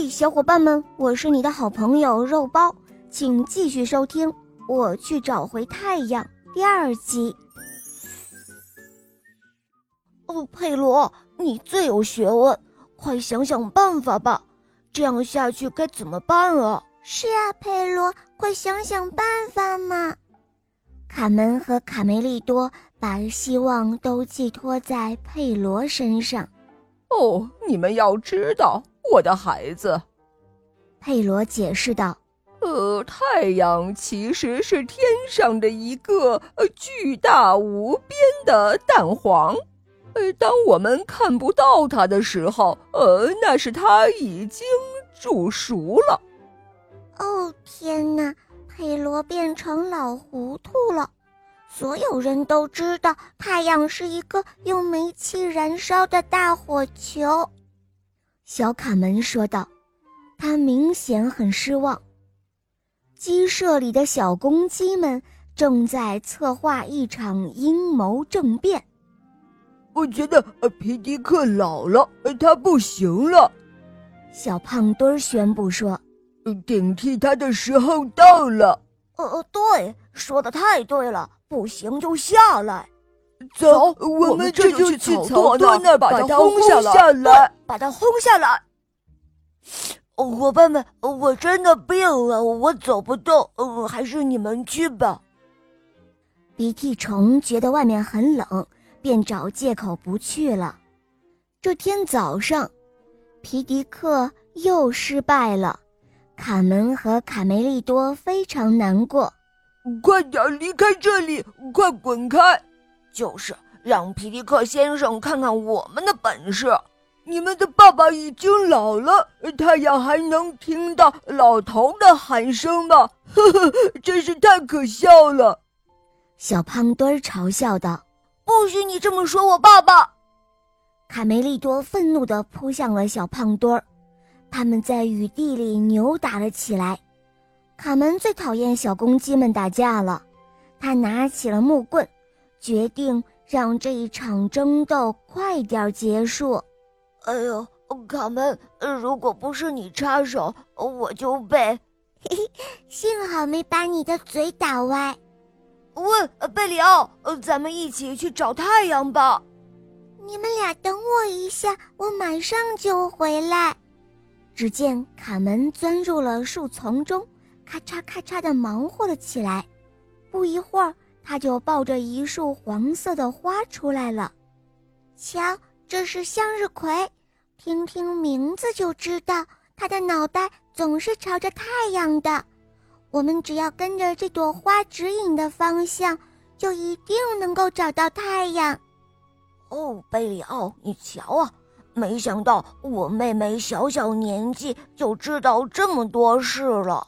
嘿，小伙伴们，我是你的好朋友肉包，请继续收听《我去找回太阳》第二集。哦，佩罗，你最有学问，快想想办法吧！这样下去该怎么办啊？是啊，佩罗，快想想办法嘛！卡门和卡梅利多把希望都寄托在佩罗身上。哦，你们要知道，我的孩子，佩罗解释道：“呃，太阳其实是天上的一个呃巨大无边的蛋黄，呃，当我们看不到它的时候，呃，那是它已经煮熟了。”哦，天哪！佩罗变成老糊涂了。所有人都知道，太阳是一个用煤气燃烧的大火球。小卡门说道，他明显很失望。鸡舍里的小公鸡们正在策划一场阴谋政变。我觉得皮迪克老了，他不行了。小胖墩儿宣布说：“顶替他的时候到了。”呃，对，说的太对了。不行就下来，走，我们这就去草垛那儿把他轰下来，把他轰下来。伙伴们，我真的病了，我走不动，还是你们去吧。鼻涕虫觉得外面很冷，便找借口不去了。这天早上，皮迪克又失败了，卡门和卡梅利多非常难过。快点离开这里！快滚开！就是让皮迪克先生看看我们的本事。你们的爸爸已经老了，太阳还能听到老头的喊声吗？呵呵，真是太可笑了！小胖墩儿嘲笑道：“不许你这么说我爸爸！”卡梅利多愤怒地扑向了小胖墩儿，他们在雨地里扭打了起来。卡门最讨厌小公鸡们打架了，他拿起了木棍，决定让这一场争斗快点结束。哎呦，卡门，如果不是你插手，我就被 幸好没把你的嘴打歪。喂，贝里奥，咱们一起去找太阳吧。你们俩等我一下，我马上就回来。只见卡门钻入了树丛中。咔嚓咔嚓地忙活了起来，不一会儿，他就抱着一束黄色的花出来了。瞧，这是向日葵，听听名字就知道，它的脑袋总是朝着太阳的。我们只要跟着这朵花指引的方向，就一定能够找到太阳。哦，贝里奥，你瞧啊，没想到我妹妹小小年纪就知道这么多事了。